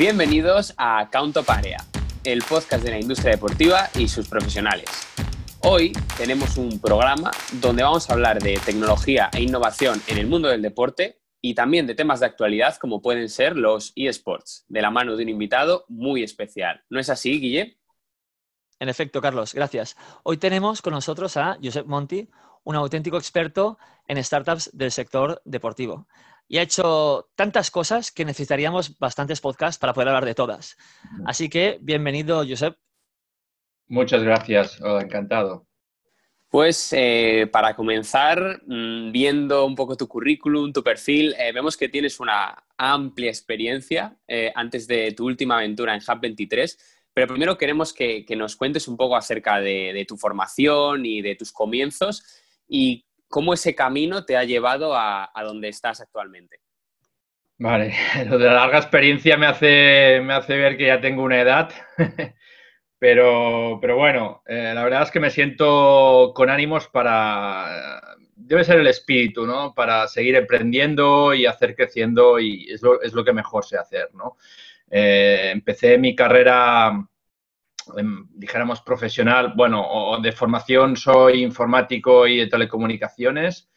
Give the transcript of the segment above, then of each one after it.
Bienvenidos a Count Area, el podcast de la industria deportiva y sus profesionales. Hoy tenemos un programa donde vamos a hablar de tecnología e innovación en el mundo del deporte y también de temas de actualidad como pueden ser los eSports, de la mano de un invitado muy especial. ¿No es así, Guille? En efecto, Carlos, gracias. Hoy tenemos con nosotros a Josep Monti, un auténtico experto en startups del sector deportivo y ha hecho tantas cosas que necesitaríamos bastantes podcasts para poder hablar de todas. Así que bienvenido, Josep. Muchas gracias, encantado. Pues eh, para comenzar, mm, viendo un poco tu currículum, tu perfil, eh, vemos que tienes una amplia experiencia eh, antes de tu última aventura en Hub 23, pero primero queremos que, nos cuentes un poco acerca de, de, tu formación y de tus comienzos y ¿Cómo ese camino te ha llevado a, donde estás actualmente? Vale, lo de la larga experiencia me hace, me hace ver que ya tengo una edad, pero, pero bueno, eh, la verdad es que me siento con ánimos para, debe ser el espíritu, ¿no? Para seguir emprendiendo y hacer creciendo y es lo, es lo que mejor sé hacer, ¿no? Eh, empecé mi carrera dijéramos, profesional, bueno, o de formación soy informático y de telecomunicaciones,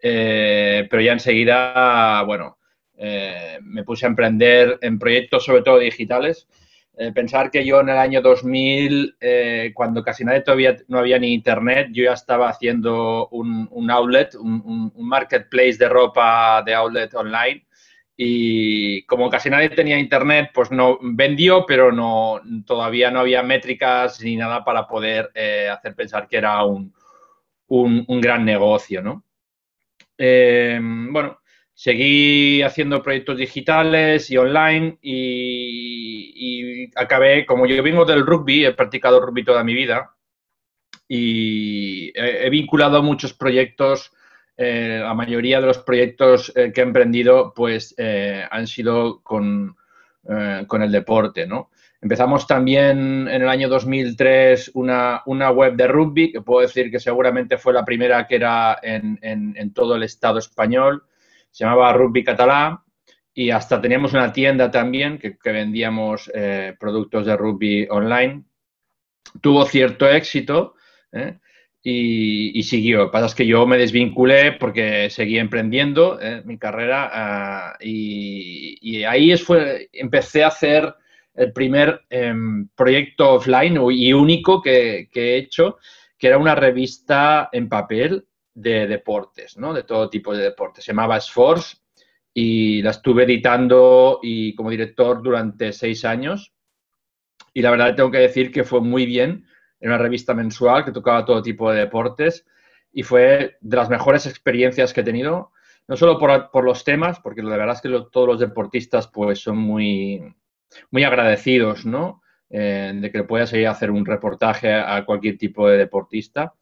eh, pero ya enseguida, bueno, eh, me puse a emprender en proyectos sobre todo digitales. Eh, pensar que yo en el año 2000, cuando casi nadie todavía no había ni internet, yo ya estaba haciendo un, outlet, un, marketplace de ropa de outlet online y como casi nadie tenía internet, pues no vendió, pero no todavía no había métricas ni nada para poder eh, hacer pensar que era un, gran negocio, ¿no? Eh, bueno, seguí haciendo proyectos digitales y online y, acabé, como yo vengo del rugby, he practicado rugby toda mi vida y he vinculado muchos proyectos eh, la mayoría de los proyectos eh, que he emprendido pues eh, han sido con, el deporte, ¿no? Empezamos también en el año 2003 una, web de rugby, que puedo decir que seguramente fue la primera que era en, todo el Estado español. Se llamaba Rugby Catalá y hasta teníamos una tienda también que, vendíamos productos de rugby online. Tuvo cierto éxito. Y, siguió. Lo que pasa es que yo me desvinculé porque seguí emprendiendo eh, mi carrera ah, y, ahí fue, empecé a hacer el primer em, proyecto offline y único que, he hecho, que era una revista en papel de deportes, ¿no? de todo tipo de deportes. Se llamaba Sforce y la estuve editando y como director durante seis años. Y la verdad tengo que decir que fue muy bien en una revista mensual que tocaba todo tipo de deportes y fue de las mejores experiencias que he tenido, no solo por, los temas, porque la verdad es que todos los deportistas pues son muy, muy agradecidos, ¿no? Eh, de que puedas ir a hacer un reportaje a cualquier tipo de deportista,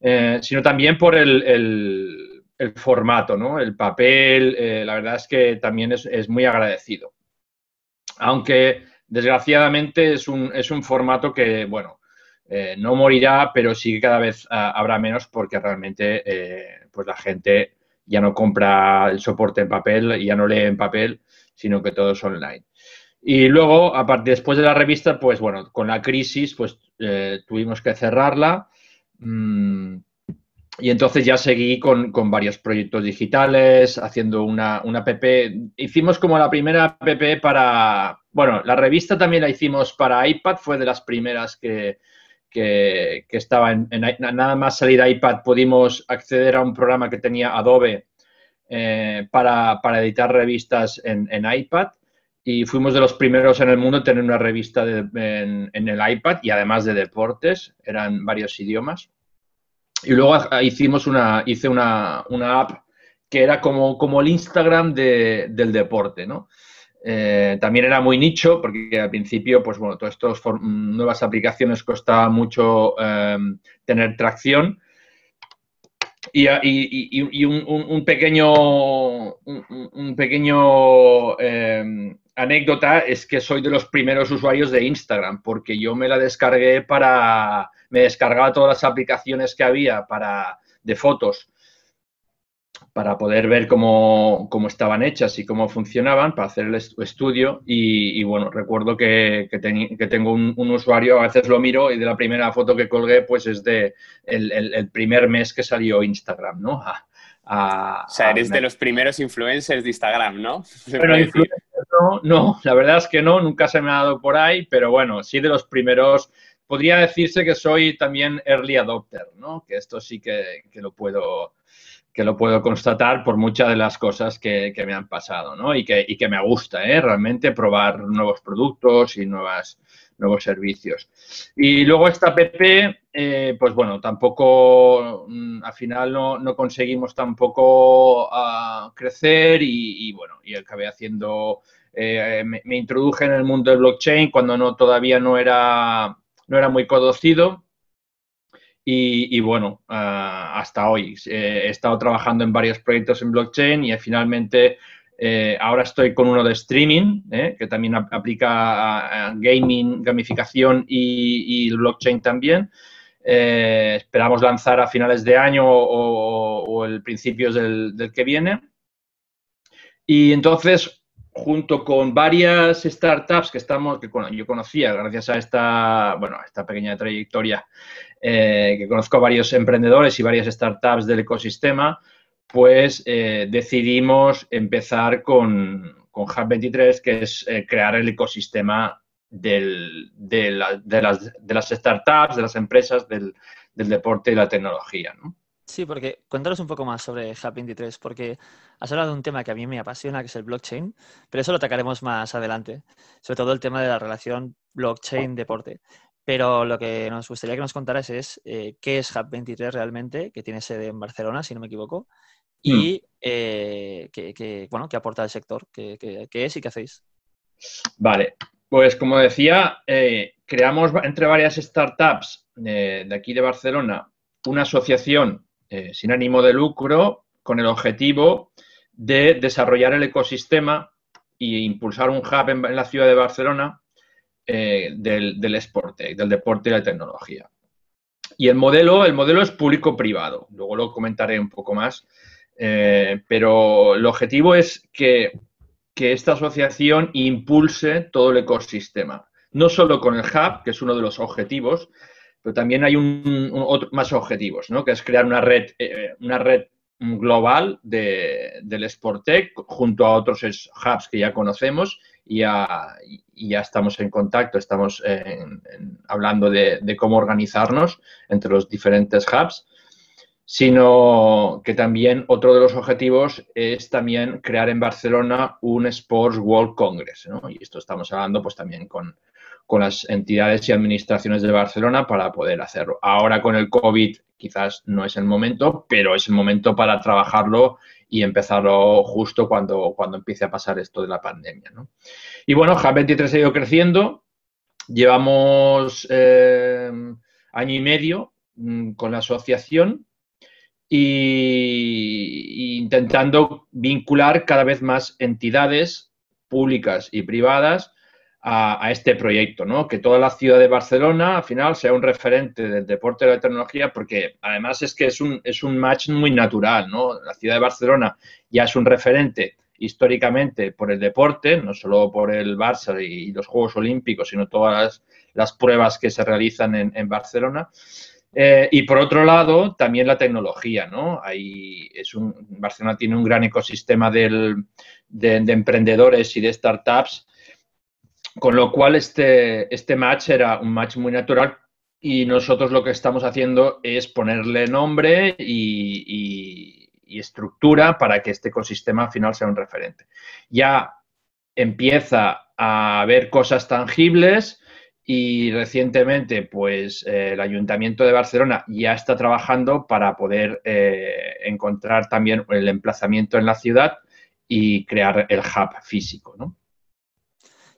eh, sino también por el, formato, ¿no? El papel, eh, la verdad es que también es, es muy agradecido. Aunque desgraciadamente es un, es un formato que, bueno, eh, no morirá, pero sí que cada vez ah, habrá menos porque realmente eh, pues la gente ya no compra el soporte en papel, ya no lee en papel, sino que todo es online. Y luego, aparte, después de la revista, pues bueno, con la crisis, pues eh, tuvimos que cerrarla. Mm, y entonces ya seguí con, varios proyectos digitales, haciendo una, una app. Hicimos como la primera app para, bueno, la revista también la hicimos para iPad, fue de las primeras que, que, estaba en, nada más salir iPad pudimos acceder a un programa que tenía Adobe eh, para, editar revistas en, iPad y fuimos de los primeros en el mundo en tener una revista en, el iPad y además de deportes, eran varios idiomas. Y luego hicimos una, hice una, app que era como, como el Instagram del deporte, ¿no? Eh, también era muy nicho, porque al principio, pues bueno, todas estas nuevas aplicaciones costaba mucho em, tener tracción. Y, un, pequeño, em, anécdota es que soy de los primeros usuarios de Instagram, porque yo me la descargué para, me descargaba todas las aplicaciones que había para, de fotos para poder ver cómo, estaban hechas y cómo funcionaban, para hacer el estudio. Y, bueno, recuerdo que, que, tengo un, usuario, a veces lo miro y de la primera foto que colgué, pues es de el, primer mes que salió Instagram, ¿no? o sea, eres de los primeros influencers de Instagram, ¿no? no, no, la verdad es que no, nunca se me ha dado por ahí, pero bueno, sí de los primeros. Podría decirse que soy también early adopter, ¿no? Que esto sí que, que lo puedo que lo puedo constatar por muchas de las cosas que, me han pasado, ¿no? Y que, y que me gusta, ¿eh? Realmente probar nuevos productos y nuevas, nuevos servicios. Y luego esta app, eh, pues bueno, tampoco, mm, al final no, conseguimos tampoco uh, crecer y, bueno, y acabé haciendo, eh, me, me, introduje en el mundo del blockchain cuando no, todavía no era, no era muy conocido y, bueno, ah, hasta hoy eh, he estado trabajando en varios proyectos en blockchain y finalmente eh, ahora estoy con uno de streaming, eh, que también aplica a, gaming, gamificación y, blockchain también. esperamos lanzar a finales de año o, el principios del, del, que viene. Y entonces, junto con varias startups que estamos, que yo conocía gracias a esta, bueno, a esta pequeña trayectoria eh, que conozco varios emprendedores y varias startups del ecosistema, pues eh, decidimos empezar con, con Hub23, que es eh, crear el ecosistema de, las, startups, de las empresas, del, deporte y la tecnología. Sí, porque cuéntanos un poco más sobre Hub23, porque has hablado de un tema que a mí me apasiona, que es el blockchain, pero eso lo atacaremos más adelante, sobre todo el tema de la relación blockchain-deporte. Pero lo que nos gustaría que nos contaras es eh, qué es Hub23 realmente, que tiene sede en Barcelona, si no me equivoco, y mm. eh, qué, bueno, qué aporta al sector, qué, es y qué hacéis. Vale, pues como decía, eh, creamos entre varias startups de aquí de Barcelona una asociación sin ánimo de lucro con el objetivo de desarrollar el ecosistema e impulsar un hub en la ciudad de Barcelona eh, del, del del deporte y la tecnología. Y el modelo, el modelo es público-privado, luego lo comentaré un poco más, eh, pero el objetivo es que, esta asociación impulse todo el ecosistema, no solo con el hub, que es uno de los objetivos, pero también hay un, más objetivos, ¿no? que es crear una red, eh, una red global de, del Sportec junto a otros hubs que ya conocemos ya, ya estamos en contacto, estamos hablando de, cómo organizarnos entre los diferentes hubs, sino que también otro de los objetivos es también crear en Barcelona un Sports World Congress, Y esto estamos hablando pues también con, con las entidades y administraciones de Barcelona para poder hacerlo. Ahora con el COVID quizás no es el momento, pero es el momento para trabajarlo y empezarlo justo cuando, cuando empiece a pasar esto de la pandemia. Y bueno, Hub23 ha ido creciendo. Llevamos eh, año y medio mm, con la asociación y, intentando vincular cada vez más entidades públicas y privadas a, este proyecto, ¿no? Que toda la ciudad de Barcelona al final sea un referente del deporte de la tecnología, porque además es que es un, es un match muy natural, ¿no? La ciudad de Barcelona ya es un referente históricamente por el deporte, no solo por el Barça y los Juegos Olímpicos, sino todas las, pruebas que se realizan en, Barcelona. Eh, y por otro lado, también la tecnología, ¿no? es un, Barcelona tiene un gran ecosistema de, de, emprendedores y de startups con lo cual, este, este match era un match muy natural y nosotros lo que estamos haciendo es ponerle nombre y, estructura para que este ecosistema final sea un referente. Ya empieza a haber cosas tangibles y recientemente, pues, eh, el Ayuntamiento de Barcelona ya está trabajando para poder eh, encontrar también el emplazamiento en la ciudad y crear el hub físico, ¿no?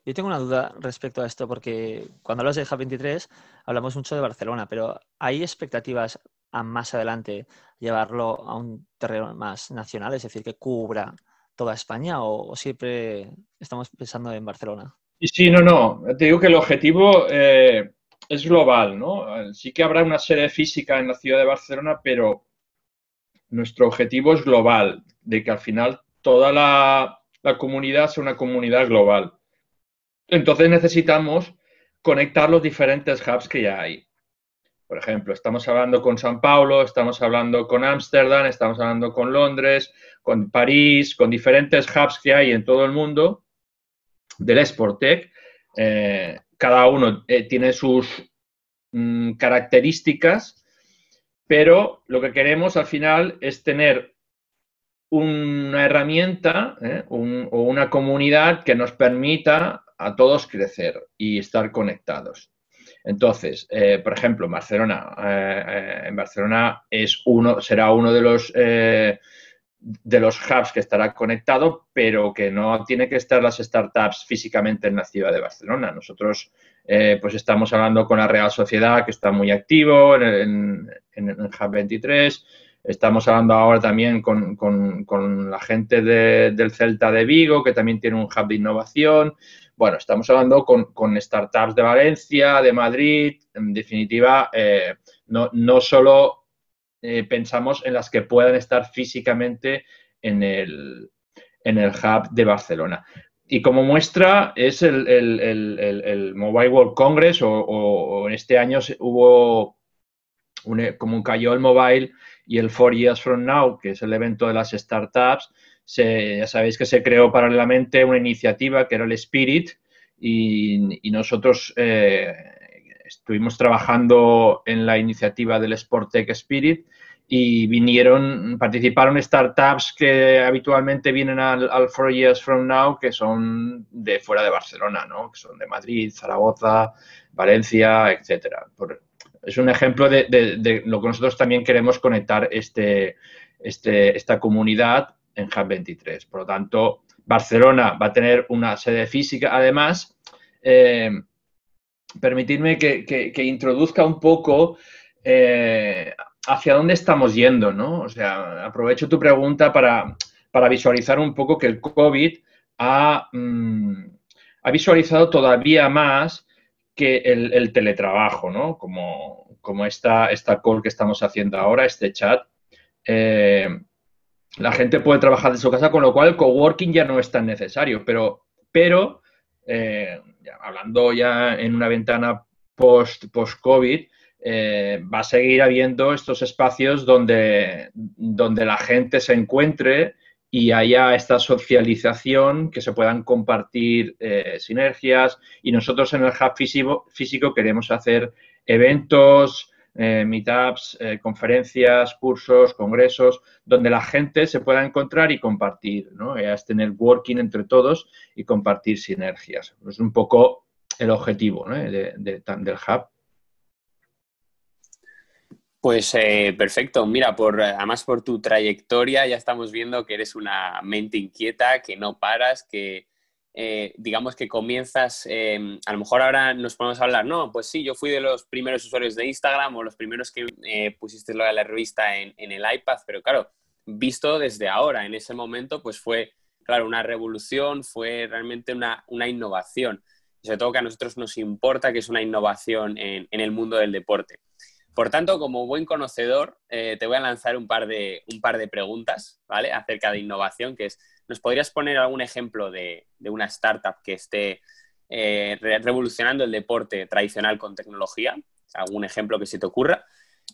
Yo tengo una duda respecto a esto, porque cuando hablas de Hub 23 hablamos mucho de Barcelona, pero ¿hay expectativas a más adelante llevarlo a un terreno más nacional, es decir, que cubra toda España o, siempre estamos pensando en Barcelona? Sí, no, no. Te digo que el objetivo eh, es global, ¿no? Sí que habrá una sede física en la ciudad de Barcelona, pero nuestro objetivo es global, de que al final toda la, comunidad sea una comunidad global. Entonces necesitamos conectar los diferentes hubs que ya hay. Por ejemplo, estamos hablando con San Paulo, estamos hablando con Ámsterdam, estamos hablando con Londres, con París, con diferentes hubs que hay en todo el mundo del Sportec. Eh, cada uno eh, tiene sus mm, características, pero lo que queremos al final es tener una herramienta eh, o una comunidad que nos permita a todos crecer y estar conectados. Entonces, eh, por ejemplo, en Barcelona, en Barcelona es uno, será uno de los de los hubs que estará conectado, pero que no tiene que estar las startups físicamente en la ciudad de Barcelona. Nosotros eh, pues estamos hablando con la Real Sociedad, que está muy activo en, el Hub 23. Estamos hablando ahora también con, la gente del Celta de Vigo, que también tiene un hub de innovación. Bueno, estamos hablando con, startups de Valencia, de Madrid. En definitiva, eh, no, no solo eh, pensamos en las que puedan estar físicamente en el, en el hub de Barcelona. Y como muestra es el, Mobile World Congress o, en este año hubo, como cayó el mobile y el Four Years From Now, que es el evento de las startups, ya sabéis que se creó paralelamente una iniciativa que era el Spirit y, nosotros eh, estuvimos trabajando en la iniciativa del Tech Spirit y vinieron, participaron startups que habitualmente vienen al, Four Years From Now, que son de fuera de Barcelona, ¿no? que son de Madrid, Zaragoza, Valencia, etcétera. Es un ejemplo de, lo que nosotros también queremos conectar este, este, esta comunidad en Hub 23. Por lo tanto, Barcelona va a tener una sede física. Además, eh, permitidme que, introduzca un poco eh, hacia dónde estamos yendo, ¿no? O sea, aprovecho tu pregunta para, visualizar un poco que el COVID ha, mm, ha visualizado todavía más que el, teletrabajo, ¿no? Como, como esta, esta, call que estamos haciendo ahora, este chat. Eh, la gente puede trabajar de su casa, con lo cual el coworking ya no es tan necesario, pero, pero eh, hablando ya en una ventana post-COVID, eh, va a seguir habiendo estos espacios donde, donde la gente se encuentre y haya esta socialización, que se puedan compartir eh, sinergias. Y nosotros en el Hub físico, queremos hacer eventos, eh, meetups, conferencias, cursos, congresos, donde la gente se pueda encontrar y compartir, ¿no? Es tener working entre todos y compartir sinergias. Es un poco el objetivo del Hub. Pues eh, perfecto. Mira, por, además por tu trayectoria ya estamos viendo que eres una mente inquieta, que no paras, que eh, digamos que comienzas, em, a lo mejor ahora nos podemos hablar, no, pues sí, yo fui de los primeros usuarios de Instagram o los primeros que eh, pusiste lo de la revista en, el iPad, pero claro, visto desde ahora, en ese momento, pues fue, claro, una revolución, fue realmente una, una innovación. Sobre todo que a nosotros nos importa que es una innovación en, en el mundo del deporte. Por tanto, como buen conocedor, eh, te voy a lanzar un par, de, un par de preguntas, ¿vale? Acerca de innovación, que es, ¿nos podrías poner algún ejemplo de, una startup que esté eh, revolucionando el deporte tradicional con tecnología? ¿Algún ejemplo que se te ocurra?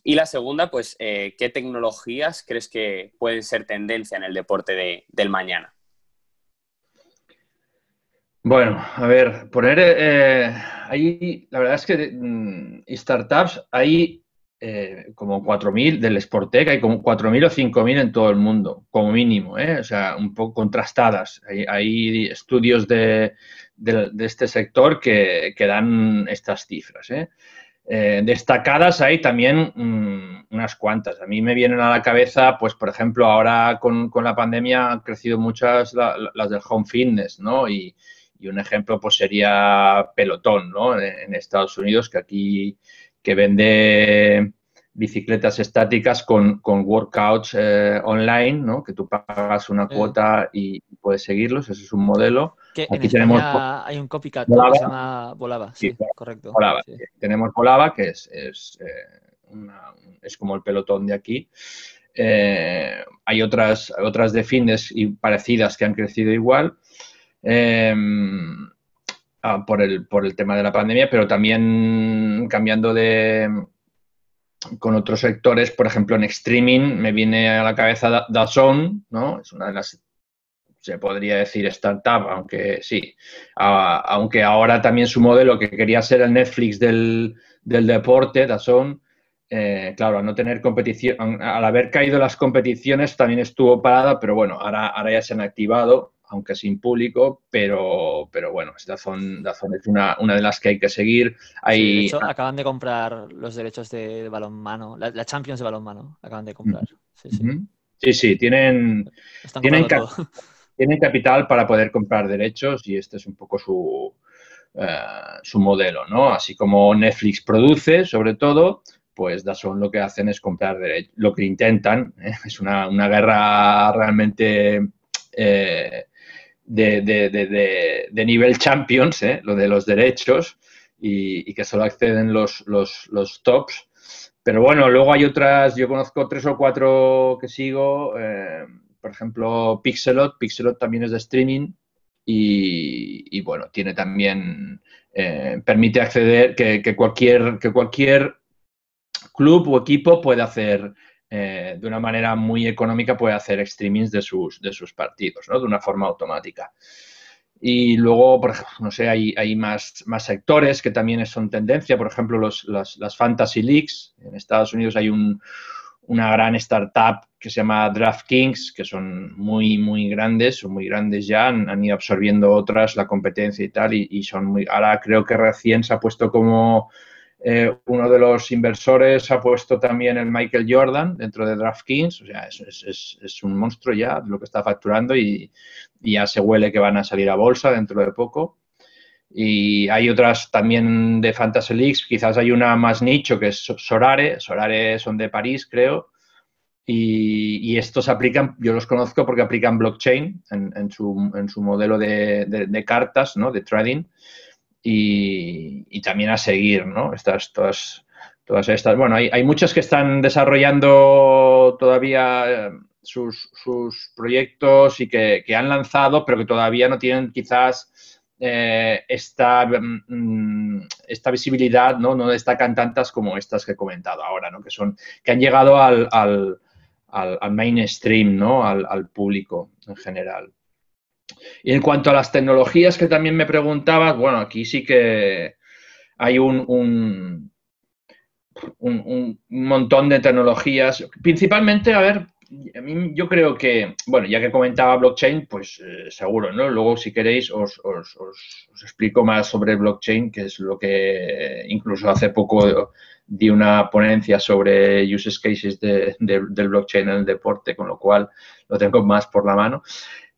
Y la segunda, pues, eh, ¿qué tecnologías crees que pueden ser tendencia en el deporte del mañana? Bueno, a ver, poner ahí, la verdad es que mm, startups, hay eh, como 4.000 del Sportec, hay como 4.000 o 5.000 en todo el mundo, como mínimo, ¿eh? o sea, un poco contrastadas. Hay, estudios de, este sector que, dan estas cifras. ¿eh? destacadas hay también mm, unas cuantas. A mí me vienen a la cabeza, pues, por ejemplo, ahora con, la pandemia han crecido muchas las del home fitness, ¿no? Y, un ejemplo, pues, sería Pelotón, ¿no? en Estados Unidos, que aquí que vende bicicletas estáticas con, workouts eh, online, ¿no? que tú pagas una cuota y puedes seguirlos, ese es un modelo. Aquí tenemos hay un copycat que se llama Volava, sí, correcto. Tenemos Volava, que es, es, eh, es como el pelotón de aquí. Eh, hay otras, otras de fitness y parecidas que han crecido igual. Ah, por, el, por el tema de la pandemia, pero también cambiando de con otros sectores, por ejemplo, en streaming me viene a la cabeza DAZN, ¿no? Es una de las se podría decir startup, aunque sí, aunque ahora también su modelo que quería ser el Netflix del, del deporte, DAZN, eh, claro, al no tener competición, al haber caído las competiciones también estuvo parada, pero bueno, ahora, ahora ya se han activado, aunque sin público, pero, pero bueno, DAZN, es una, una de las que hay que seguir. Hay... de hecho, acaban de comprar los derechos de, balonmano, la, Champions de balonmano, acaban de comprar. Sí, sí, sí, sí tienen, tienen, tienen capital para poder comprar derechos y este es un poco su, eh, su modelo, ¿no? Así como Netflix produce, sobre todo, pues Dazón lo que hacen es comprar derechos, lo que intentan, ¿eh? es una, guerra realmente eh, de, nivel champions, lo de los derechos, y, que solo acceden los, los, los, tops. Pero bueno, luego hay otras, yo conozco tres o cuatro que sigo, por ejemplo, Pixelot. Pixelot también es de streaming y, bueno, tiene también, eh, permite acceder que, cualquier, que cualquier club o equipo puede hacer eh, de una manera muy económica, puede hacer streamings de sus, de sus partidos, ¿no? De una forma automática. Y luego, no sé, hay, hay más, más, sectores que también son tendencia, por ejemplo, los, las Fantasy Leagues. En Estados Unidos hay un, una gran startup que se llama DraftKings, que son muy, muy grandes, son muy grandes ya, han, ido absorbiendo otras, la competencia y tal, y, son muy... Ahora creo que recién se ha puesto como eh, uno de los inversores, ha puesto también el Michael Jordan dentro de DraftKings, o sea, es, un monstruo ya lo que está facturando y, ya se huele que van a salir a bolsa dentro de poco. Y hay otras también de Fantasy Leagues, quizás hay una más nicho que es Sorare, Sorare son de París, creo, y, estos aplican, yo los conozco porque aplican blockchain en, su, en su, modelo de, cartas, ¿no? De trading, y, también a seguir, ¿no? Estas, todas, todas estas, bueno, hay, hay muchas que están desarrollando todavía eh, sus, sus proyectos y que, que han lanzado, pero que todavía no tienen quizás eh, esta, mm, esta, visibilidad ¿no? no destacan tantas como estas que he comentado ahora, ¿no? que, son, que han llegado al, al, al, mainstream, ¿no? al, público en general. Y en cuanto a las tecnologías que también me preguntabas, bueno, aquí sí que hay un, un, un montón de tecnologías. Principalmente, a ver, a mí yo creo que, bueno, ya que comentaba blockchain, pues eh, seguro, ¿no? Luego, si queréis, os, explico más sobre blockchain, que es lo que incluso hace poco di una ponencia sobre use cases del blockchain en el deporte, con lo cual lo tengo más por la mano.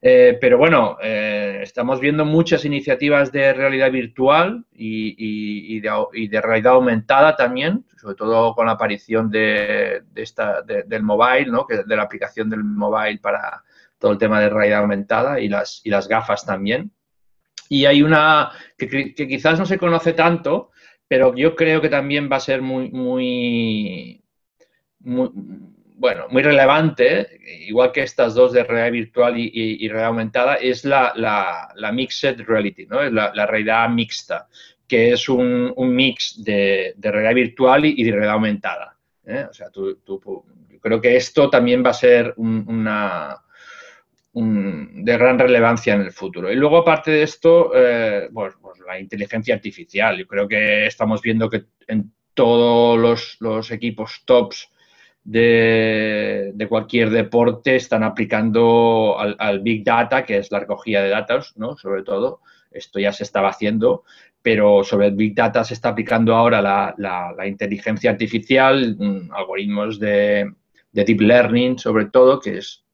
Eh, pero bueno, eh, estamos viendo muchas iniciativas de realidad virtual y, de, realidad aumentada también, sobre todo con la aparición de, esta, del mobile, ¿no? que, de la aplicación del mobile para todo el tema de realidad aumentada y las, y las gafas también. Y hay una que, que quizás no se conoce tanto, pero yo creo que también va a ser muy, muy, muy bueno, muy relevante, igual que estas dos de realidad virtual y, realidad aumentada, es la, la, mixed reality, ¿no? la, la, realidad mixta, que es un, un mix de, de, realidad virtual y, de realidad aumentada. ¿eh? O sea, tú, creo que esto también va a ser una, de gran relevancia en el futuro. Y luego, aparte de esto, pues, pues, la inteligencia artificial. Yo creo que estamos viendo que en todos los, los equipos tops de, cualquier deporte están aplicando al, Big Data, que es la recogida de datos, ¿no? Sobre todo, esto ya se estaba haciendo, pero sobre el Big Data se está aplicando ahora la, inteligencia artificial, mm, algoritmos de, Deep Learning, sobre todo, que es,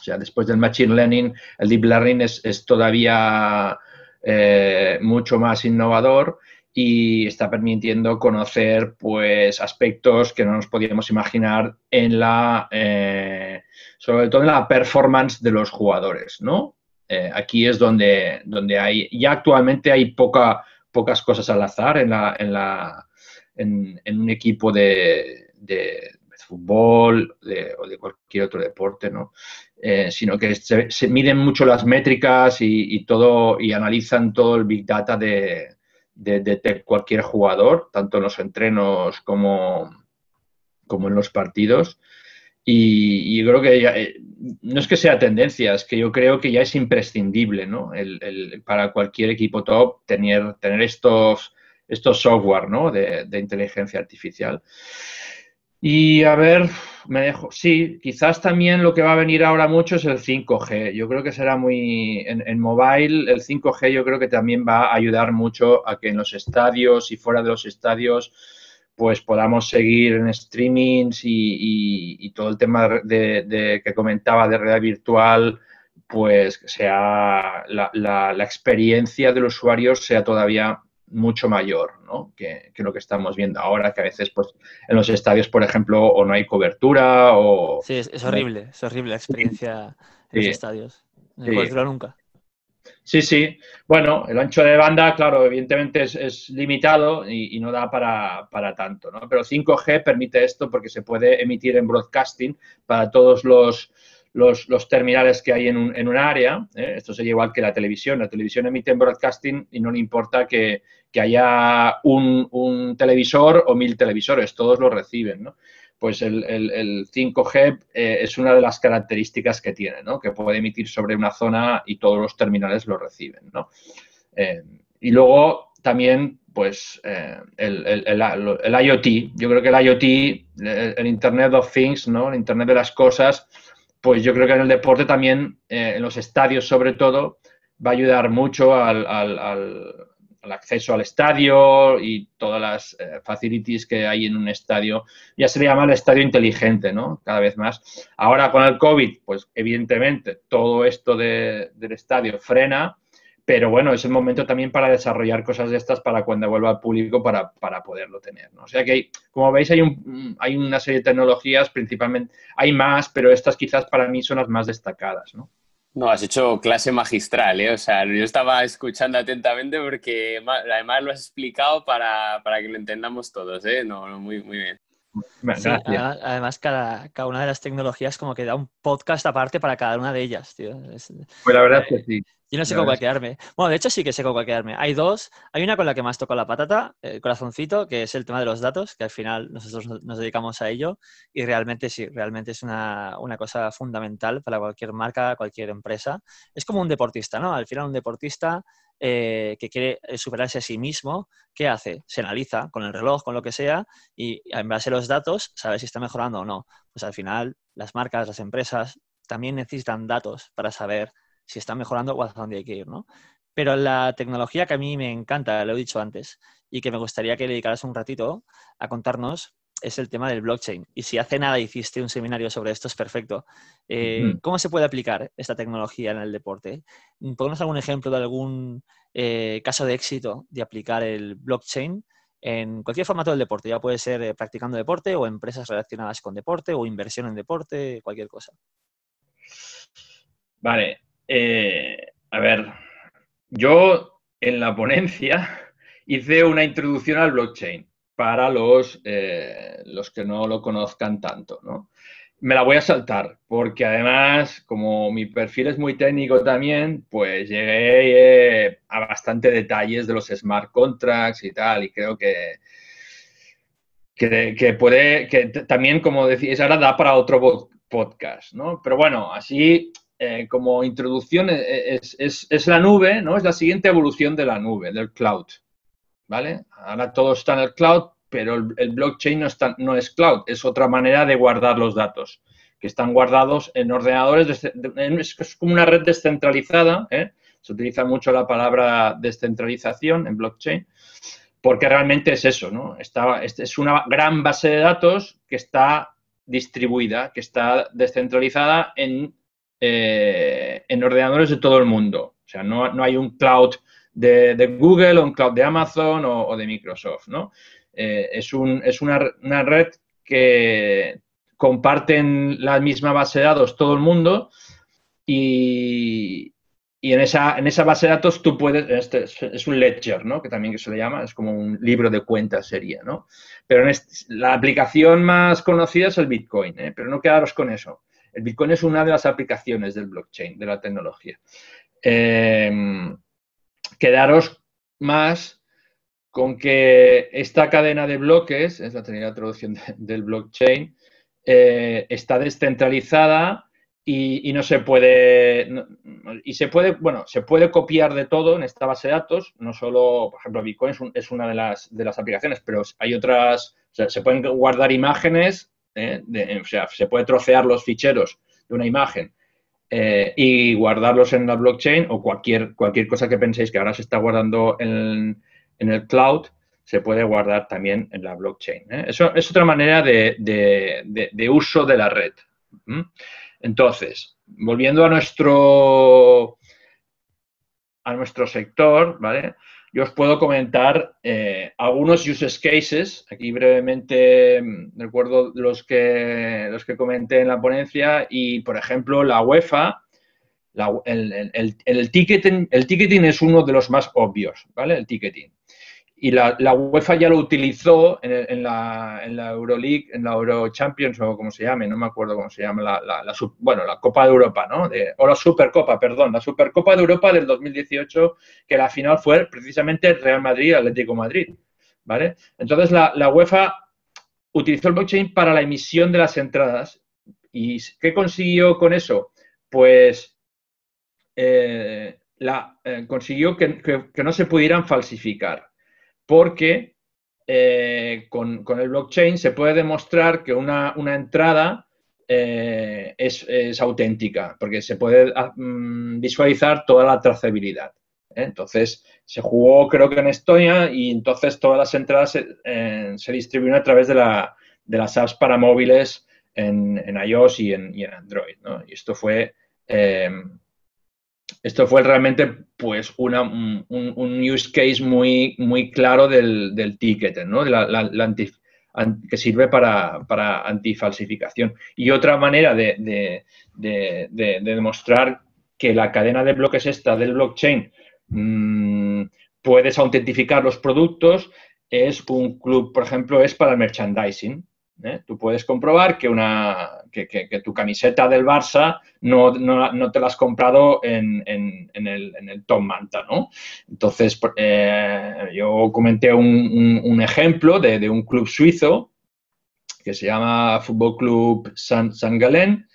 o sea, después del Machine Learning, el Deep Learning es, todavía eh, mucho más innovador y está permitiendo conocer pues aspectos que no nos podíamos imaginar en la eh, sobre todo en la performance de los jugadores no eh, aquí es donde donde hay ya actualmente hay poca pocas cosas al azar en la en la en, un equipo de, fútbol o de cualquier otro deporte, ¿no? Eh, sino que se, miden mucho las métricas y, todo y analizan todo el big data de, de, cualquier jugador, tanto en los entrenos como, como en los partidos. Y, yo creo que eh, no es que sea tendencia, es que yo creo que ya es imprescindible ¿no? para cualquier equipo top tener, estos, software ¿no? de, de inteligencia artificial. Y a ver, me dejo. Sí, quizás también lo que va a venir ahora mucho es el 5G. Yo creo que será muy. En, mobile, el 5G yo creo que también va a ayudar mucho a que en los estadios y fuera de los estadios, pues podamos seguir en streamings y, todo el tema de, que comentaba de realidad virtual, pues sea la, la experiencia del usuario sea todavía mucho mayor ¿no? que, lo que estamos viendo ahora, que a veces pues, en los estadios, por ejemplo, o no hay cobertura o... Sí, es, horrible, es horrible la experiencia en los estadios. No hay cobertura nunca. Sí, sí. Bueno, el ancho de banda, claro, evidentemente es, limitado y, no da para, para, tanto, ¿no? Pero 5G permite esto porque se puede emitir en broadcasting para todos los los, terminales que hay en un, en un área. ¿eh? Esto sería igual que la televisión. La televisión emite en broadcasting y no le importa que, haya un, televisor o mil televisores, todos lo reciben. ¿no? Pues el, 5G eh, es una de las características que tiene, ¿no? que puede emitir sobre una zona y todos los terminales lo reciben. ¿no? Eh, y luego también pues el, el, IoT. Yo creo que el IoT, el, Internet of Things, ¿no? el Internet de las cosas, pues yo creo que en el deporte también, eh, en los estadios sobre todo, va a ayudar mucho al, acceso al estadio y todas las eh, facilities que hay en un estadio. Ya se le llama el estadio inteligente, ¿no? Cada vez más. Ahora con el COVID, pues evidentemente todo esto del estadio frena pero bueno, es el momento también para desarrollar cosas de estas para cuando vuelva al público para, poderlo tener. ¿no? O sea que, hay, como veis, hay, un, hay una serie de tecnologías, principalmente, hay más, pero estas quizás para mí son las más destacadas. ¿no? No, has hecho clase magistral, ¿eh? O sea, yo estaba escuchando atentamente porque además lo has explicado para, para que lo entendamos todos, ¿eh? No, muy, muy bien. además, cada, cada, una de las tecnologías como que da un podcast aparte para cada una de ellas, tío. pues la verdad es que sí. Yo no sé con cuál quedarme. Bueno, de hecho sí que sé con cuál quedarme. Hay dos. Hay una con la que más toco la patata, el corazoncito, que es el tema de los datos, que al final nosotros nos dedicamos a ello. Y realmente sí, realmente es una, una cosa fundamental para cualquier marca, cualquier empresa. Es como un deportista, ¿no? Al final un deportista eh, que quiere superarse a sí mismo, ¿qué hace? Se analiza con el reloj, con lo que sea, y en base a los datos sabe si está mejorando o no. Pues al final las marcas, las empresas también necesitan datos para saber si está mejorando o hacia dónde hay que ir, ¿no? Pero la tecnología que a mí me encanta, lo he dicho antes, y que me gustaría que le dedicaras un ratito a contarnos, es el tema del blockchain. Y si hace nada hiciste un seminario sobre esto, es perfecto. Eh, ¿Cómo se puede aplicar esta tecnología en el deporte? ¿Podemos algún ejemplo de algún eh, caso de éxito de aplicar el blockchain en cualquier formato del deporte? Ya puede ser eh, practicando deporte o empresas relacionadas con deporte o inversión en deporte, cualquier cosa. Vale, eh, a ver, yo en la ponencia hice una introducción al blockchain para los, eh, los que no lo conozcan tanto, ¿no? Me la voy a saltar, porque además, como mi perfil es muy técnico también, pues llegué eh, a bastante detalles de los smart contracts y tal, y creo que, que, puede, que también, como decís, ahora da para otro podcast, ¿no? Pero bueno, así eh, como introducción, eh, es, la nube, ¿no? Es la siguiente evolución de la nube, del cloud, ¿vale? Ahora todo está en el cloud, pero el, blockchain no, está, no es cloud, es otra manera de guardar los datos, que están guardados en ordenadores, es como una red descentralizada, ¿eh? Se utiliza mucho la palabra descentralización en blockchain, porque realmente es eso, ¿no? Es una gran base de datos que está distribuida, que está descentralizada en eh, en ordenadores de todo el mundo. O sea, no, hay un cloud de, Google o un cloud de Amazon o, de Microsoft, ¿no? Eh, es, una, red que comparten la misma base de datos todo el mundo y, y en esa, en esa base de datos tú puedes, este es un ledger, ¿no? Que también se le llama, es como un libro de cuentas sería, ¿no? Pero la aplicación más conocida es el Bitcoin, ¿eh? pero no quedaros con eso. El Bitcoin es una de las aplicaciones del blockchain, de la tecnología. Eh, quedaros más con que esta cadena de bloques, es la traducción del blockchain, eh, está descentralizada y, no se puede, y se puede, bueno, se puede copiar de todo en esta base de datos, no solo, por ejemplo, Bitcoin es, una de las, de las aplicaciones, pero hay otras, o sea, se pueden guardar imágenes, ¿eh? o sea, se puede trocear los ficheros de una imagen eh, y guardarlos en la blockchain o cualquier, cualquier cosa que penséis que ahora se está guardando en, el cloud, se puede guardar también en la blockchain. ¿eh? Eso es otra manera de, de, uso de la red. Entonces, volviendo a nuestro, a nuestro sector, ¿vale? Yo os puedo comentar eh, algunos use cases. Aquí brevemente mm, recuerdo los que, los que comenté en la ponencia y, por ejemplo, la UEFA, el, el, ticketing, el ticketing es uno de los más obvios, ¿vale? El ticketing y la, UEFA ya lo utilizó en, la, en, la, Euroleague, en la Euro Champions o como se llame, no me acuerdo cómo se llama, la, la, bueno, la Copa de Europa, ¿no? o la Supercopa, perdón, la Supercopa de Europa del 2018, que la final fue precisamente Real Madrid-Atlético Madrid, ¿vale? Entonces la, UEFA utilizó el blockchain para la emisión de las entradas. ¿Y qué consiguió con eso? Pues eh, la, eh, consiguió que no se pudieran falsificar porque eh, con, el blockchain se puede demostrar que una, entrada eh, es, auténtica, porque se puede ah, mm, visualizar toda la trazabilidad. ¿eh? Entonces, se jugó creo que en Estonia y entonces todas las entradas se, distribuyen a través de, las apps para móviles en, iOS y en, Android. Y esto fue esto fue realmente pues una, un, use case muy, muy claro del, del ticket, ¿no? que sirve para, para, antifalsificación. Y otra manera de, demostrar que la cadena de bloques esta del blockchain mm, puedes autentificar los productos es un club, por ejemplo, es para el merchandising. ¿Eh? Tú puedes comprobar que, una, que, tu camiseta del Barça no, te la has comprado en, el, en Tom Manta, ¿no? Entonces, eh, yo comenté un, ejemplo de, un club suizo que se llama Fútbol Club San, San Galén,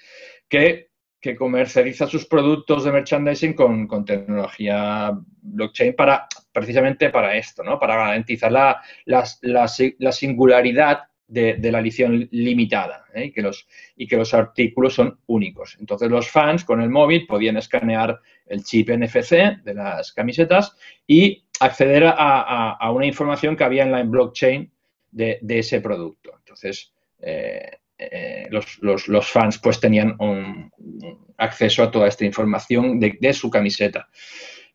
que, comercializa sus productos de merchandising con, tecnología blockchain para precisamente para esto, ¿no? Para garantizar la, la singularidad de, la edición limitada ¿eh? y, que los, y que los artículos son únicos. Entonces los fans con el móvil podían escanear el chip NFC de las camisetas y acceder a, una información que había en la blockchain de, ese producto. Entonces eh, eh, los, fans pues tenían un, acceso a toda esta información de, su camiseta.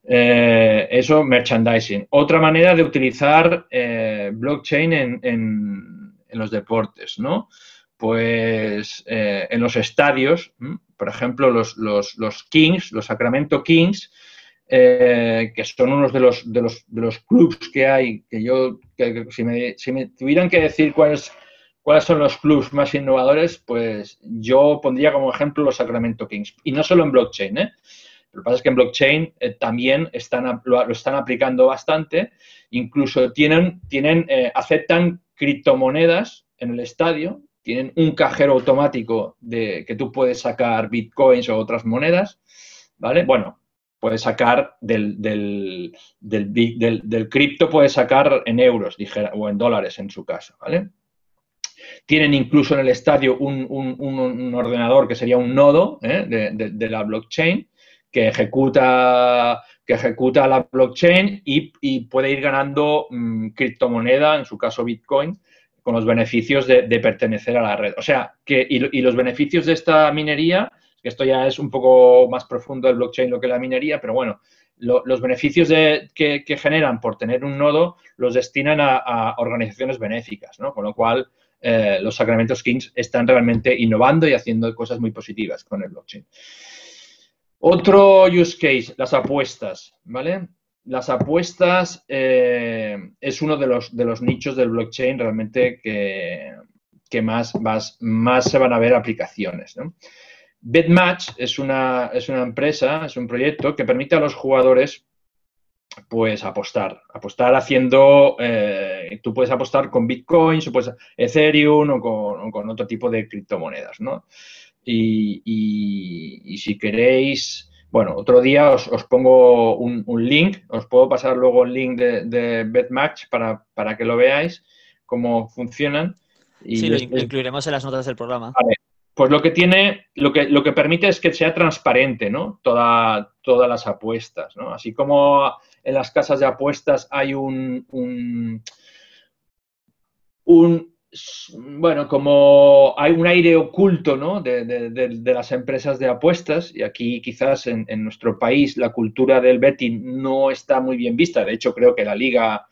eso, merchandising. Otra manera de utilizar blockchain en los deportes, ¿no? Pues eh, en los estadios, por ejemplo, los, Kings, los Sacramento Kings, eh, que son unos de los, de los, de los clubs que hay, que yo, si, me, tuvieran que decir cuáles, cuáles son los clubs más innovadores, pues yo pondría como ejemplo los Sacramento Kings. Y no solo en blockchain, ¿eh? Lo que pasa es que en blockchain eh, también están, lo, están aplicando bastante, incluso tienen, tienen, aceptan criptomonedas en el estadio, tienen un cajero automático de que tú puedes sacar bitcoins o otras monedas, ¿vale? Bueno, puedes sacar del, del, del, cripto, puedes sacar en euros, dijera, o en dólares en su caso, ¿vale? Tienen incluso en el estadio un, ordenador que sería un nodo ¿eh? de, la blockchain que ejecuta que ejecuta la blockchain y, puede ir ganando mm, criptomoneda, en su caso Bitcoin, con los beneficios de, pertenecer a la red. O sea, que, y, los beneficios de esta minería, que esto ya es un poco más profundo el blockchain lo que la minería, pero bueno, los beneficios que, generan por tener un nodo los destinan a, organizaciones benéficas, ¿no? Con lo cual, eh, los Sacramentos Kings están realmente innovando y haciendo cosas muy positivas con el blockchain. Otro use case, las apuestas, ¿vale? Las apuestas eh, es uno de los, de los nichos del blockchain realmente que, que más, más, más se van a ver aplicaciones, ¿no? BetMatch es una, es una empresa, es un proyecto que permite a los jugadores pues apostar, apostar haciendo, eh, tú puedes apostar con Bitcoin, puedes Ethereum o con, otro tipo de criptomonedas, ¿no? Y, si queréis, bueno, otro día os, pongo un, link, os puedo pasar luego el link de, de BetMatch para, para, que lo veáis, cómo funcionan. Y sí, lo incluiremos en las notas del programa. Pues lo que tiene, lo que, lo que permite es que sea transparente, ¿no? Toda, todas las apuestas, ¿no? Así como en las casas de apuestas hay un, un, bueno, como hay un aire oculto, ¿no? De, las empresas de apuestas y aquí quizás en, en, nuestro país la cultura del betting no está muy bien vista. De hecho, creo que la liga,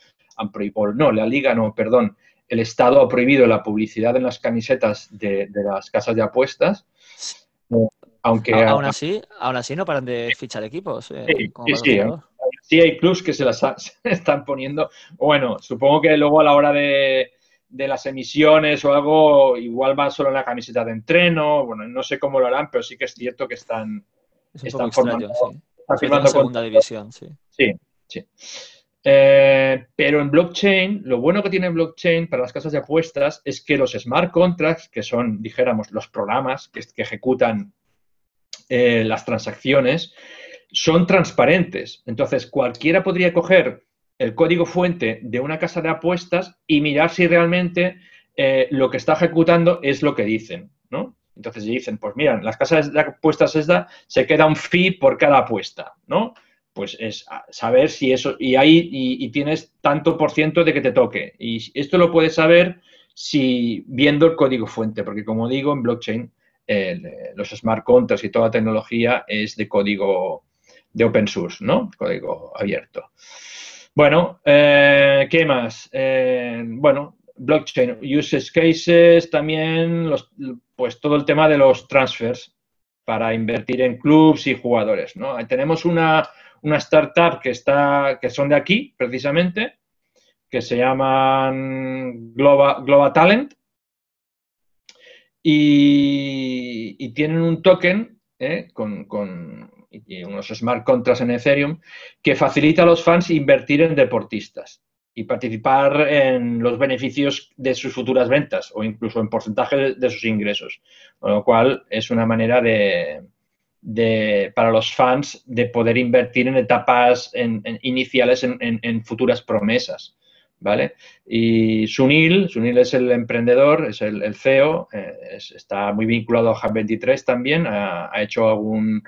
no, la liga no, perdón, el Estado ha prohibido la publicidad en las camisetas de, las casas de apuestas. Aunque aún así, aún así no paran de fichar equipos. Eh, sí, sí, sí, hay clubs que se las están poniendo. Bueno, supongo que luego a la hora de, las emisiones o algo, igual va solo en la camiseta de entreno. Bueno, no sé cómo lo harán, pero sí que es cierto que están, están formando. segunda división, sí. Sí, sí. Eh, pero en blockchain, lo bueno que tiene blockchain para las casas de apuestas es que los smart contracts, que son, dijéramos, los programas que, ejecutan eh, las transacciones, son transparentes. Entonces, cualquiera podría coger el código fuente de una casa de apuestas y mirar si realmente eh, lo que está ejecutando es lo que dicen, ¿no? Entonces dicen, pues mira, las casas de apuestas esta se queda un fee por cada apuesta, ¿no? pues es saber si eso, y ahí y, tienes tanto por ciento de que te toque. Y esto lo puedes saber si viendo el código fuente, porque como digo, en blockchain los smart contracts y toda la tecnología es de código de open source, ¿no? Código abierto. Bueno, eh, ¿qué más? Eh, bueno, blockchain, use cases, también, los, pues todo el tema de los transfers para invertir en clubs y jugadores, ¿no? Tenemos una, una startup que, está, que son de aquí, precisamente, que se llaman Global, Global Talent. Y, tienen un token eh, con, unos smart contracts en Ethereum que facilita a los fans invertir en deportistas y participar en los beneficios de sus futuras ventas o incluso en porcentaje de sus ingresos. Con lo cual es una manera de, para los fans de poder invertir en etapas iniciales en, futuras promesas. ¿Vale? Y Sunil, Sunil es el emprendedor, es el, CEO, eh, está muy vinculado a Hub23 también, ha, hecho algún,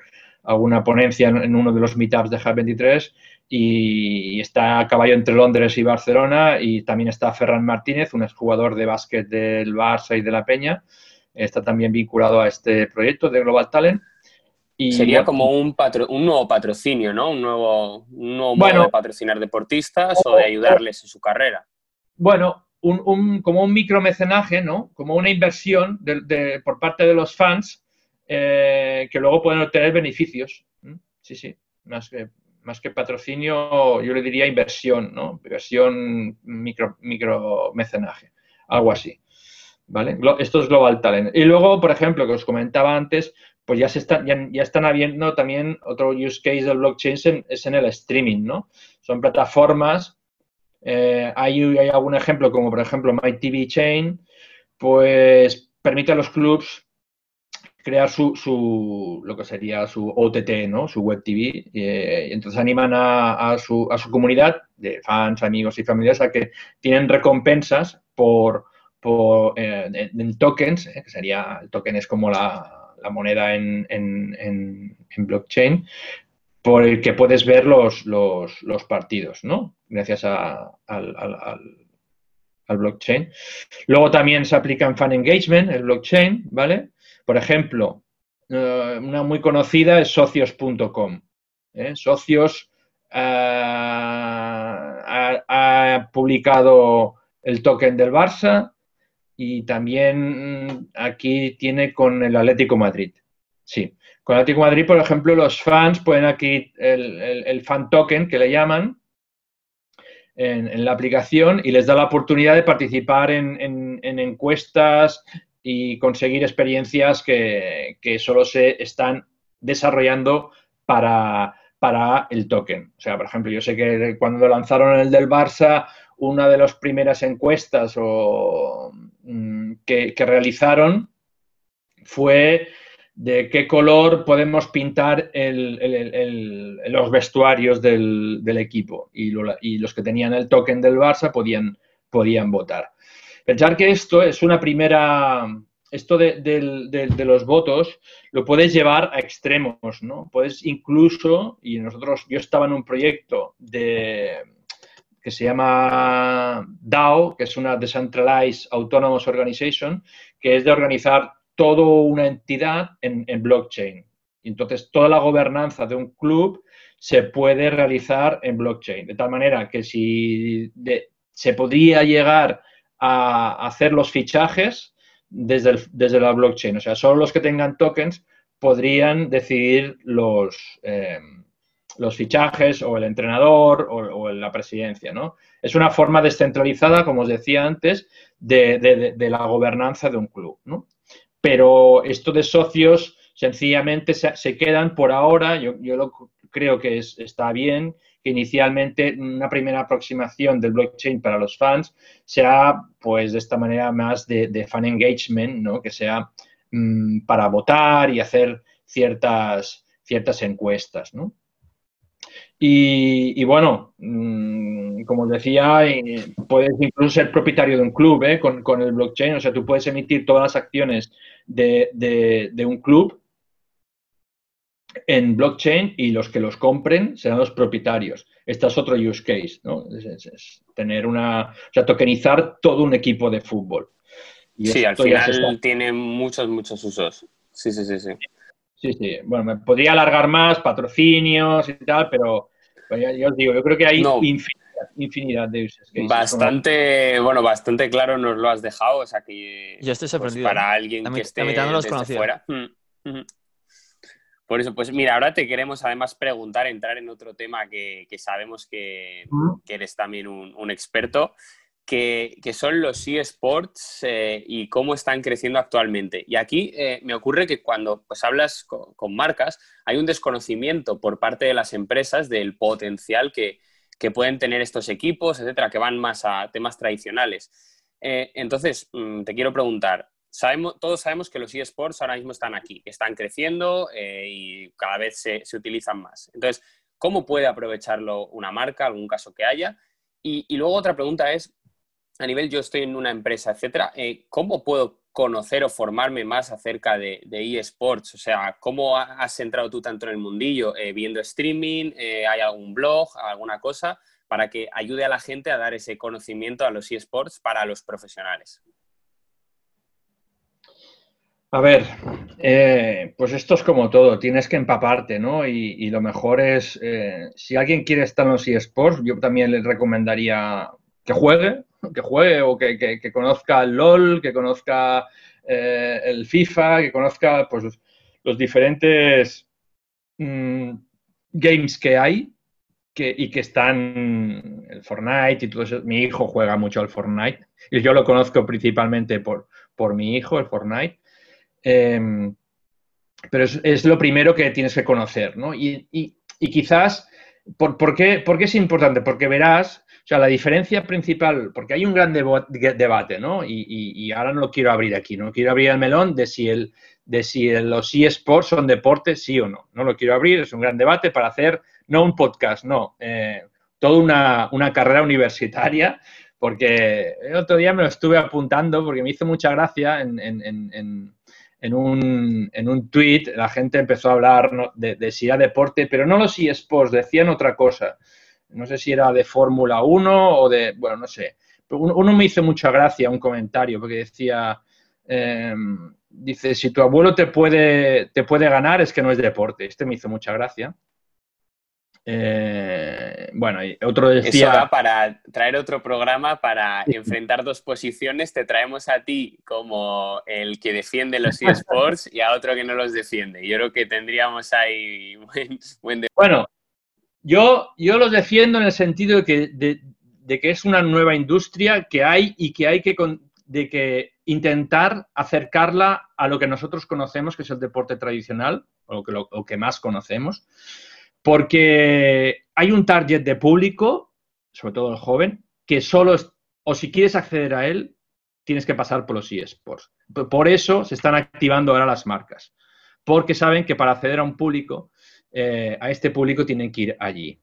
alguna ponencia en, uno de los meetups de Hub23 y, está a caballo entre Londres y Barcelona y también está Ferran Martínez, un exjugador de básquet del Barça y de la Peña, está también vinculado a este proyecto de Global Talent. Sería como un, un nuevo patrocinio, ¿no? Un nuevo, modo de patrocinar deportistas o, de ayudarles en su carrera. Bueno, un, como un micromecenaje, ¿no? Como una inversión de, por parte de los fans eh, que luego pueden obtener beneficios. Sí, sí, más que, más que patrocinio, yo le diría inversión, ¿no? Inversión micro, micromecenaje, algo así. ¿Vale? Esto es Global Talent. Y luego, por ejemplo, que os comentaba antes, pues ya, se están, ya, están habiendo también otro use case del blockchain es en el streaming, ¿no? Son plataformas, eh, hay, hay, algún ejemplo como por ejemplo MyTV Chain, pues permite a los clubs crear su, su, lo que sería su OTT, ¿no? Su web TV. Eh, entonces animan a, su, a, su, comunidad de fans, amigos y familiares a que tienen recompensas por, por eh, en, tokens, que sería, el token es como la, la moneda en, en, en, blockchain, por el que puedes ver los, los, los partidos, ¿no? Gracias al, al, al, blockchain. Luego también se aplica en fan engagement, el blockchain, ¿vale? Por ejemplo, eh, una muy conocida es socios.com. ¿eh? Socios eh, ha, ha, publicado el token del Barça y también aquí tiene con el Atlético Madrid. Sí. Con Atlético Madrid, por ejemplo, los fans pueden aquí el, fan token que le llaman en, la aplicación y les da la oportunidad de participar en, encuestas y conseguir experiencias que, solo se están desarrollando para, para el token. O sea, por ejemplo, yo sé que cuando lanzaron el del Barça, una de las primeras encuestas o, mm, que, realizaron fue de qué color podemos pintar los vestuarios del, equipo y, los que tenían el token del Barça podían, podían votar. Pensar que esto es una primera, esto de, los votos lo puedes llevar a extremos, ¿no? Puedes incluso, y nosotros, yo estaba en un proyecto de, que se llama DAO, que es una Decentralized Autonomous Organization, que es de organizar toda una entidad en, blockchain. Entonces, toda la gobernanza de un club se puede realizar en blockchain. De tal manera que si se podría llegar a hacer los fichajes desde, desde, la blockchain. O sea, solo los que tengan tokens podrían decidir los, eh, los fichajes o el entrenador o, la presidencia, ¿no? Es una forma descentralizada, como os decía antes, de, la gobernanza de un club, ¿no? Pero esto de socios sencillamente se, quedan por ahora, yo, lo, creo que está bien, inicialmente una primera aproximación del blockchain para los fans sea, pues, de esta manera más de, fan engagement, ¿no? Que sea mm, para votar y hacer ciertas, ciertas encuestas, ¿no? Y, bueno, mm, como os decía, eh, puedes incluso ser propietario de un club ¿eh? con, el blockchain. O sea, tú puedes emitir todas las acciones de, un club en blockchain y los que los compren serán los propietarios. Este es otro use case, ¿no? Es, tener una, o sea, tokenizar todo un equipo de fútbol. sí, al final tiene muchos, muchos usos. Sí, sí, sí, sí. Sí, sí. Bueno, me podría alargar más, patrocinios y tal, pero pues ya, os digo, yo creo que hay infinidad, de usos. Bastante, bueno, bastante claro nos lo has dejado, o sea que... Yo estoy pues, sorprendido. para ¿eh? alguien que esté desde fuera. Mm, Por eso, pues mira, ahora te queremos además preguntar, entrar en otro tema que, sabemos que, eres también un experto, que, son los eSports eh, y cómo están creciendo actualmente. Y aquí eh, me ocurre que cuando pues, hablas con, marcas, hay un desconocimiento por parte de las empresas del potencial que, pueden tener estos equipos, etcétera, que van más a temas tradicionales. Eh, entonces, mm, te quiero preguntar, todos sabemos que los eSports ahora mismo están aquí, están creciendo y cada vez se, utilizan más. Entonces, ¿cómo puede aprovecharlo una marca, algún caso que haya? Y, luego otra pregunta es, a nivel yo estoy en una empresa, etcétera, eh, ¿cómo puedo conocer o formarme más acerca de, eSports? O sea, ¿cómo has entrado tú tanto en el mundillo? Eh, ¿Viendo streaming? Eh, ¿Hay algún blog? ¿Alguna cosa? Para que ayude a la gente a dar ese conocimiento a los eSports para los profesionales. A ver, pues esto es como todo, tienes que empaparte, ¿no? Y, y lo mejor es, si alguien quiere estar en los eSports, yo también le recomendaría que juegue, que juegue o que, conozca el LOL, que conozca eh, el FIFA, que conozca pues, los diferentes mm, games que hay que, y que están el Fortnite y todo eso. Mi hijo juega mucho al Fortnite y yo lo conozco principalmente por, por mi hijo, el Fortnite. Em, pero es, lo primero que tienes que conocer, ¿no? Y, quizás, ¿por, por, qué, ¿por, qué, es importante? Porque verás o sea, la diferencia principal, porque hay un gran debate, ¿no? Y, ahora no lo quiero abrir aquí, no quiero abrir el melón de si, el, de si los eSports son deportes, sí o no. No lo quiero abrir, es un gran debate para hacer, no un podcast, no, eh, toda una, carrera universitaria, porque el otro día me lo estuve apuntando porque me hizo mucha gracia en, un, en tweet, la gente empezó a hablar de, de si era deporte, pero no los eSports, decían otra cosa no sé si era de Fórmula 1 o de, bueno, no sé. Pero uno, me hizo mucha gracia un comentario porque decía, em, dice, si tu abuelo te puede, te puede ganar es que no es deporte. Este me hizo mucha gracia. Eh, bueno, y otro decía... Eso para traer otro programa para enfrentar dos posiciones. Te traemos a ti como el que defiende los eSports y a otro que no los defiende. Yo creo que tendríamos ahí buen... buen bueno, yo, yo los defiendo en el sentido de que, de, que es una nueva industria que hay y que hay que, de que intentar acercarla a lo que nosotros conocemos, que es el deporte tradicional, o que, lo, que más conocemos, porque hay un target de público, sobre todo el joven, que solo, es, o si quieres acceder a él, tienes que pasar por los eSports. Por eso se están activando ahora las marcas, porque saben que para acceder a un público, eh, a este público tienen que ir allí.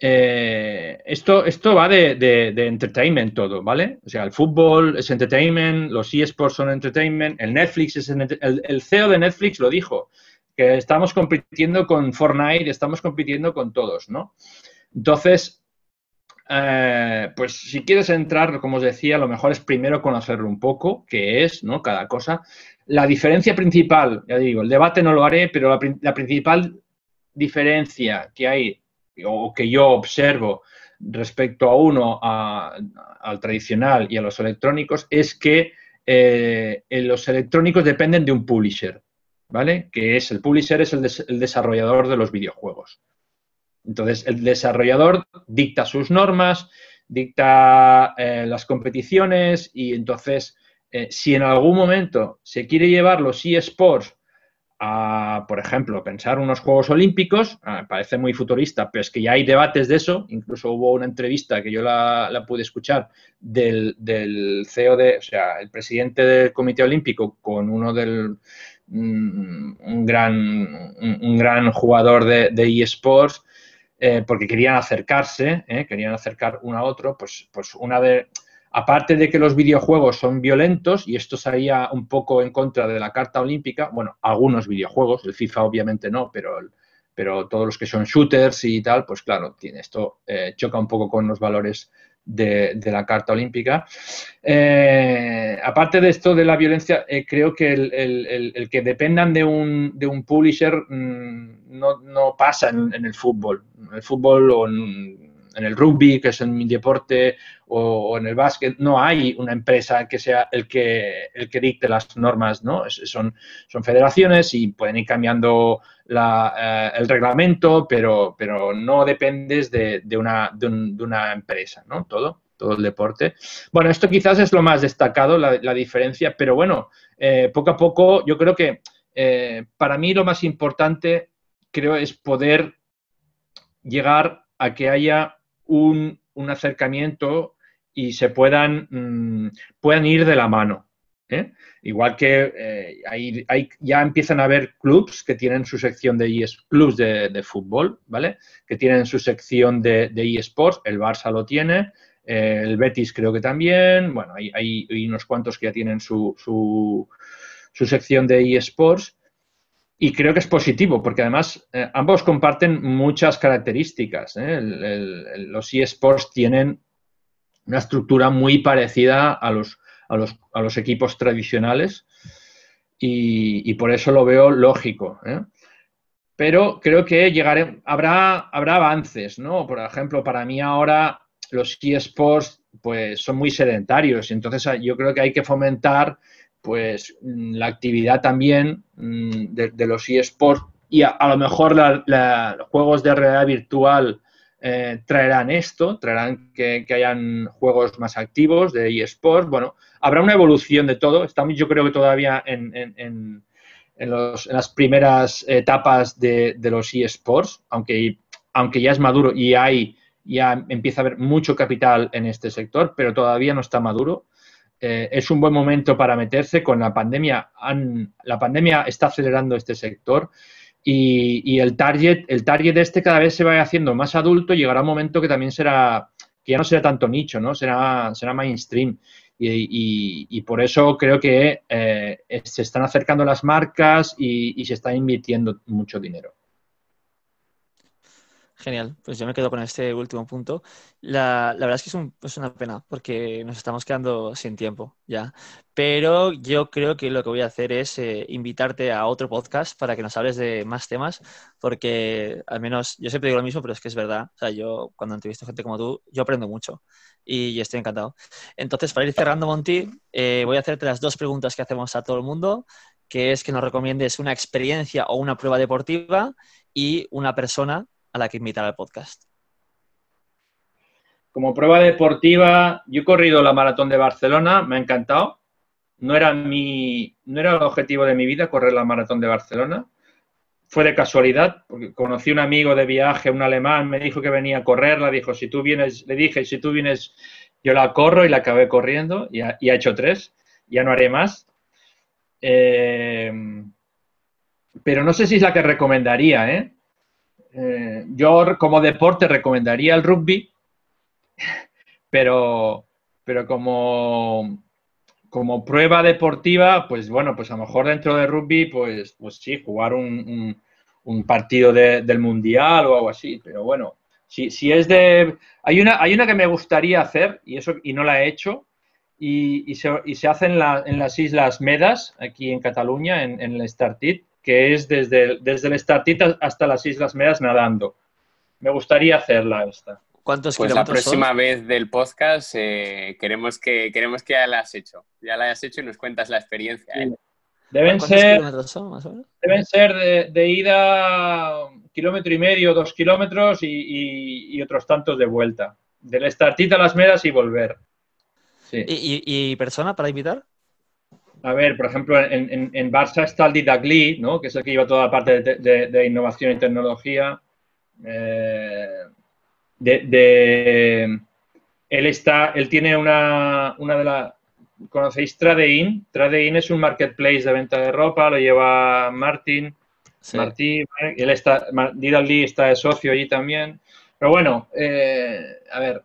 Eh, esto, esto va de, de, entertainment todo, ¿vale? O sea, el fútbol es entertainment, los eSports son entertainment, el Netflix es el, el, CEO de Netflix lo dijo, que estamos compitiendo con Fortnite, estamos compitiendo con todos, ¿no? Entonces, eh, pues si quieres entrar, como os decía, lo mejor es primero conocerlo un poco, qué es, ¿no? Cada cosa. La diferencia principal, ya digo, el debate no lo haré, pero la, principal diferencia que hay o que yo observo respecto a uno, al tradicional y a los electrónicos, es que eh, los electrónicos dependen de un publisher, ¿vale? Que es el publisher es el, desarrollador de los videojuegos. Entonces, el desarrollador dicta sus normas, dicta eh, las competiciones y entonces, eh, si en algún momento se quiere llevar los eSports por ejemplo, pensar unos Juegos Olímpicos, ah, parece muy futurista, pero es que ya hay debates de eso, incluso hubo una entrevista que yo la, pude escuchar del, CEO de, o sea, el presidente del Comité Olímpico con uno del, un, gran, un, gran jugador de, eSports, eh, porque querían acercarse, eh, querían acercar uno a otro, pues, pues una de Aparte de que los videojuegos son violentos, y esto sería un poco en contra de la Carta Olímpica, bueno, algunos videojuegos, el FIFA obviamente no, pero, pero todos los que son shooters y tal, pues claro, tiene, esto eh, choca un poco con los valores de, la Carta Olímpica. Eh, aparte de esto de la violencia, eh, creo que el, que dependan de un, de un publisher mm, no, pasa en, el fútbol. El fútbol o en en el rugby, que es en mi deporte, o, en el básquet, no hay una empresa que sea el que, el que dicte las normas, ¿no? son, son federaciones y pueden ir cambiando eh, el reglamento, pero, pero no dependes de, una, de, una empresa, ¿no? Todo todo el deporte. Bueno, esto quizás es lo más destacado, la, diferencia, pero bueno, eh, poco a poco yo creo que eh, para mí lo más importante creo es poder llegar a que haya un, acercamiento y se puedan, mm, puedan ir de la mano. ¿eh? Igual que eh, ya empiezan a haber clubs que tienen su sección de eSports, clubs de, fútbol, ¿vale? Que tienen su sección de, eSports, el Barça lo tiene, eh, el Betis creo que también, bueno, hay, hay, unos cuantos que ya tienen su, su, su sección de eSports y creo que es positivo, porque además eh, ambos comparten muchas características. ¿eh? los eSports tienen una estructura muy parecida a los, a los, a los equipos tradicionales y, por eso lo veo lógico. ¿eh? Pero creo que llegaré, habrá, habrá avances, ¿no? Por ejemplo, para mí ahora los eSports pues, son muy sedentarios, y entonces yo creo que hay que fomentar pues mm, la actividad también mm, de, los eSports y a, lo mejor los juegos de realidad virtual eh, traerán esto, traerán que, hayan juegos más activos de eSports. Bueno, habrá una evolución de todo. Estamos yo creo que todavía en, las primeras etapas de, los eSports, aunque, aunque ya es maduro y hay, ya empieza a haber mucho capital en este sector, pero todavía no está maduro. Eh, es un buen momento para meterse. Con la pandemia, la pandemia está acelerando este sector y, el target, el target este cada vez se va haciendo más adulto. Llegará un momento que también será, que ya no será tanto nicho, ¿no? Será, será mainstream. Y, por eso creo que eh, se están acercando las marcas y, se está invirtiendo mucho dinero. Genial, pues yo me quedo con este último punto. La, la verdad es que es, un, es, una pena porque nos estamos quedando sin tiempo ya, pero yo creo que lo que voy a hacer es eh, invitarte a otro podcast para que nos hables de más temas, porque al menos yo siempre digo lo mismo, pero es que es verdad. O sea, yo cuando entrevisto gente como tú, yo aprendo mucho y estoy encantado. Entonces, para ir cerrando, Monty, eh, voy a hacerte las dos preguntas que hacemos a todo el mundo, que es que nos recomiendes una experiencia o una prueba deportiva y una persona a la que invitar al podcast? Como prueba deportiva, yo he corrido la maratón de Barcelona, me ha encantado. No era, mi, no era el objetivo de mi vida correr la maratón de Barcelona. Fue de casualidad, porque conocí un amigo de viaje, un alemán, me dijo que venía a correrla, dijo, si tú vienes, le dije, si tú vienes, yo la corro y la acabé corriendo y ha, hecho tres, ya no haré más. Eh, pero no sé si es la que recomendaría, ¿eh? Eh, yo como deporte recomendaría el rugby, pero, pero como, como prueba deportiva, pues bueno, pues a lo mejor dentro de rugby, pues, pues sí, jugar un, partido del mundial o algo así, pero bueno, si, es de... Hay una, hay una que me gustaría hacer y, eso, y no la he hecho, y, se, y se, hace en, en, las Islas Medas, aquí en Cataluña, en, en el Startit, que es desde, desde el Estartita hasta las Islas Medas nadando. Me gustaría hacerla esta. ¿Cuántos pues la próxima vez del podcast eh, queremos, que, queremos que ya la has hecho. Ya la hayas hecho y nos cuentas la experiencia. ¿eh? Deben ser, Deben ser de, ida kilómetro y medio, dos kilómetros y, otros tantos de vuelta. Del Estartita a las Medas y volver. ¿Y, persona para invitar? A ver, por ejemplo, en, en, Barça está el Didagli, ¿no? que es el que lleva toda la parte de, innovación y tecnología. Eh, de, él está, él tiene una, una de las, ¿conocéis Tradein? Tradein es un marketplace de venta de ropa, lo lleva Martín. Martín, él está, Didagli está de socio allí también. Pero bueno, eh, a ver,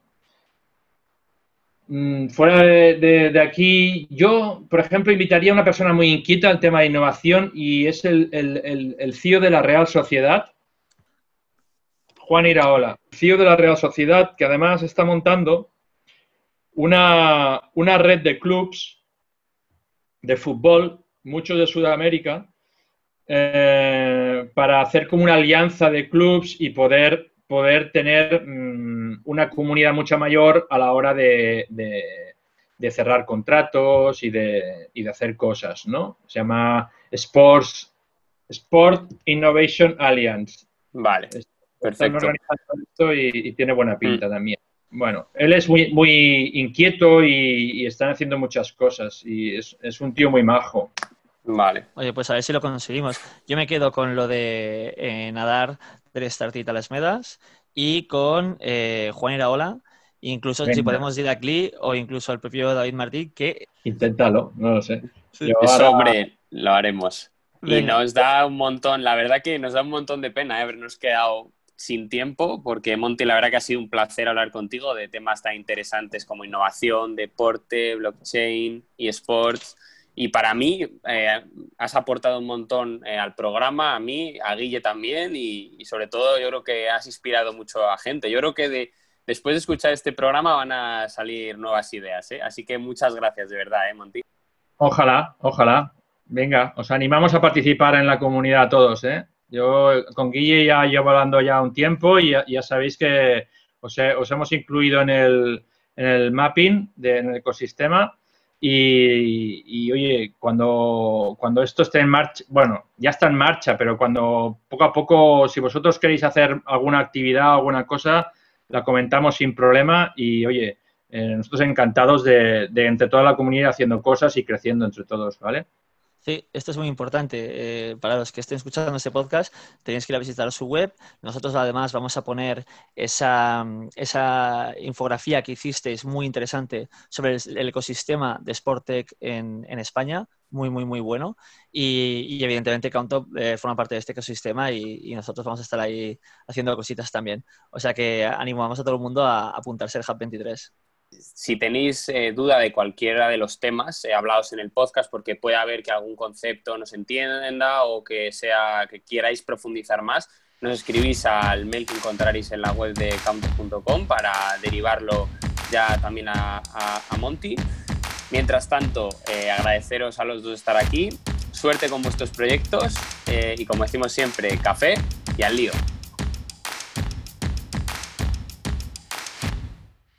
fuera de, aquí, yo, por ejemplo, invitaría a una persona muy inquieta al tema de innovación y es el, el, CEO de la Real Sociedad, Juan Iraola, CEO de la Real Sociedad, que además está montando una, red de clubs de fútbol, muchos de Sudamérica, eh, para hacer como una alianza de clubs y poder poder tener mm, una comunidad mucho mayor a la hora de, cerrar contratos y de, hacer cosas, ¿no? Se llama Sports, Sport Innovation Alliance. Vale, perfecto. y, tiene buena pinta mm. también. Bueno, él es muy, muy inquieto y, están haciendo muchas cosas y es, es un tío muy majo. Vale. Oye, pues a ver si lo conseguimos. Yo me quedo con lo de eh, nadar tres tartitas las medas y con eh, Juan Iraola, incluso si podemos ir a Cli o incluso al propio David Martí, que... Inténtalo, no lo sé. Eso, hombre, lo haremos. Y nos da un montón, la verdad que nos da un montón de pena ¿eh? habernos quedado sin tiempo, porque Monty, la verdad que ha sido un placer hablar contigo de temas tan interesantes como innovación, deporte, blockchain y sports. Y para mí eh, has aportado un montón eh, al programa, a mí, a Guille también y, sobre todo yo creo que has inspirado mucho a gente. Yo creo que después de escuchar este programa van a salir nuevas ideas. ¿eh? Así que muchas gracias de verdad, ¿eh, Monti? Ojalá, ojalá. Venga, os animamos a participar en la comunidad todos. ¿eh? Yo con Guille ya llevo hablando ya un tiempo y ya, sabéis que os, hemos incluido en el, en el mapping, de, ecosistema y, oye, cuando, cuando esto esté en marcha, bueno, ya está en marcha, pero cuando poco a poco, si vosotros queréis hacer alguna actividad, alguna cosa, la comentamos sin problema y oye, eh, nosotros encantados de, de entre toda la comunidad haciendo cosas y creciendo entre todos, ¿vale? Sí, esto es muy importante. Eh, para los que estén escuchando este podcast, tenéis que ir a visitar su web. Nosotros además vamos a poner esa, esa infografía que hicisteis muy interesante sobre el, ecosistema de Sportec en, en, España. Muy, muy, muy bueno. Y, evidentemente Countop eh, forma parte de este ecosistema y, nosotros vamos a estar ahí haciendo cositas también. O sea que animamos a todo el mundo a apuntarse al Hub 23 si tenéis eh, duda de cualquiera de los temas eh, hablados en el podcast, porque puede haber que algún concepto no se entienda o que sea que queráis profundizar más, nos escribís al mail que encontraréis en la web de counter.com para derivarlo ya también a, Monty. Mientras tanto, eh, agradeceros a los dos estar aquí. Suerte con vuestros proyectos eh, y como decimos siempre, café y al lío.